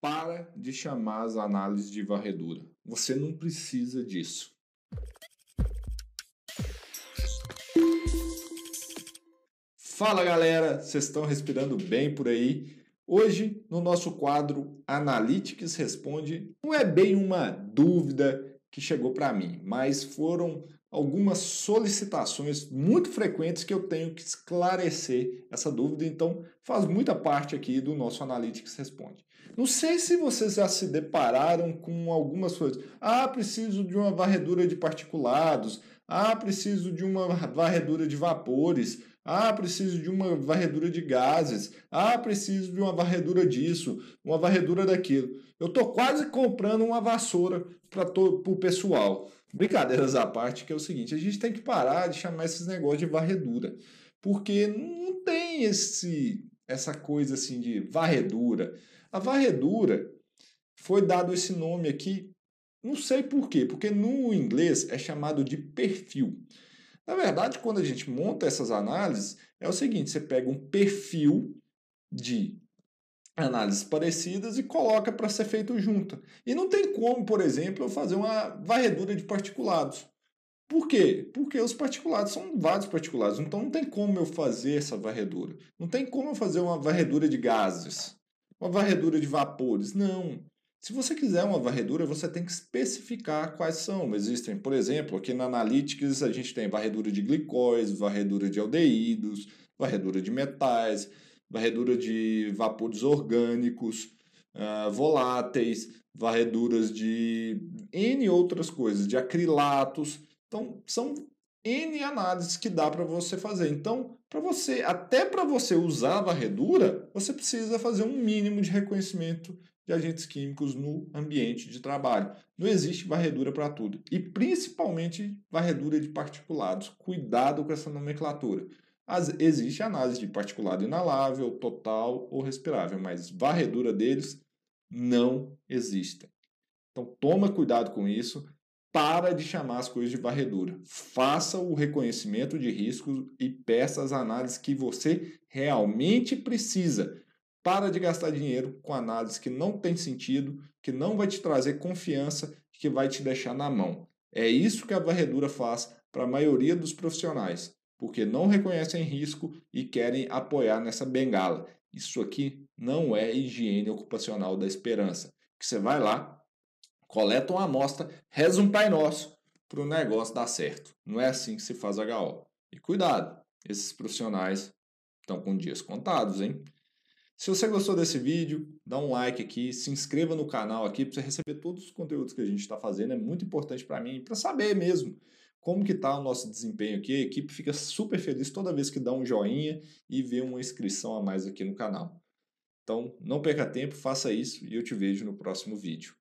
para de chamar as análises de varredura. Você não precisa disso. Fala galera, vocês estão respirando bem por aí? Hoje, no nosso quadro Analytics Responde, não é bem uma dúvida que chegou para mim, mas foram algumas solicitações muito frequentes que eu tenho que esclarecer essa dúvida, então faz muita parte aqui do nosso Analytics Responde. Não sei se vocês já se depararam com algumas coisas. Ah, preciso de uma varredura de particulados. Ah, preciso de uma varredura de vapores. Ah, preciso de uma varredura de gases. Ah, preciso de uma varredura disso, uma varredura daquilo. Eu estou quase comprando uma vassoura para o pessoal. Brincadeiras à parte, que é o seguinte: a gente tem que parar de chamar esses negócios de varredura, porque não tem esse essa coisa assim de varredura. A varredura foi dado esse nome aqui, não sei por quê, porque no inglês é chamado de perfil. Na verdade, quando a gente monta essas análises, é o seguinte: você pega um perfil de análises parecidas e coloca para ser feito junto. E não tem como, por exemplo, eu fazer uma varredura de particulados. Por quê? Porque os particulados são vários particulados, então não tem como eu fazer essa varredura. Não tem como eu fazer uma varredura de gases, uma varredura de vapores. Não. Se você quiser uma varredura, você tem que especificar quais são. Existem, por exemplo, aqui na Analytics a gente tem varredura de glicóis, varredura de aldeídos, varredura de metais, varredura de vapores orgânicos, uh, voláteis, varreduras de N outras coisas, de acrilatos. Então, são N análises que dá para você fazer. Então, para você, até para você usar a varredura, você precisa fazer um mínimo de reconhecimento de agentes químicos no ambiente de trabalho. Não existe varredura para tudo. E principalmente varredura de particulados. Cuidado com essa nomenclatura. As, existe análise de particulado inalável, total ou respirável, mas varredura deles não existem. Então toma cuidado com isso. Para de chamar as coisas de varredura. Faça o reconhecimento de riscos e peça as análises que você realmente precisa para de gastar dinheiro com análise que não tem sentido, que não vai te trazer confiança, que vai te deixar na mão. É isso que a varredura faz para a maioria dos profissionais, porque não reconhecem risco e querem apoiar nessa bengala. Isso aqui não é higiene ocupacional da esperança. Que você vai lá, coleta uma amostra, reza um Pai Nosso para o negócio dar certo. Não é assim que se faz HO. E cuidado, esses profissionais estão com dias contados, hein? Se você gostou desse vídeo, dá um like aqui, se inscreva no canal aqui para você receber todos os conteúdos que a gente está fazendo. É muito importante para mim, para saber mesmo como que está o nosso desempenho aqui. A equipe fica super feliz toda vez que dá um joinha e vê uma inscrição a mais aqui no canal. Então, não perca tempo, faça isso e eu te vejo no próximo vídeo.